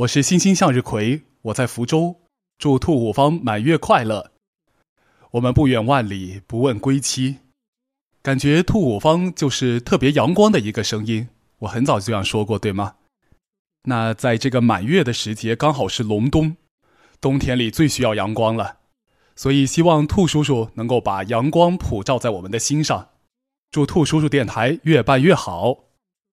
我是星星向日葵我在福州。祝兔五方满月快乐。我们不远万里不问归期。感觉兔五方就是特别阳光的一个声音。我很早就这样说过对吗？那在这个满月的时节刚好是隆冬冬天里最需要阳光了。所以希望兔叔叔能够把阳光普照在我们的心上。祝兔叔叔电台越办越好。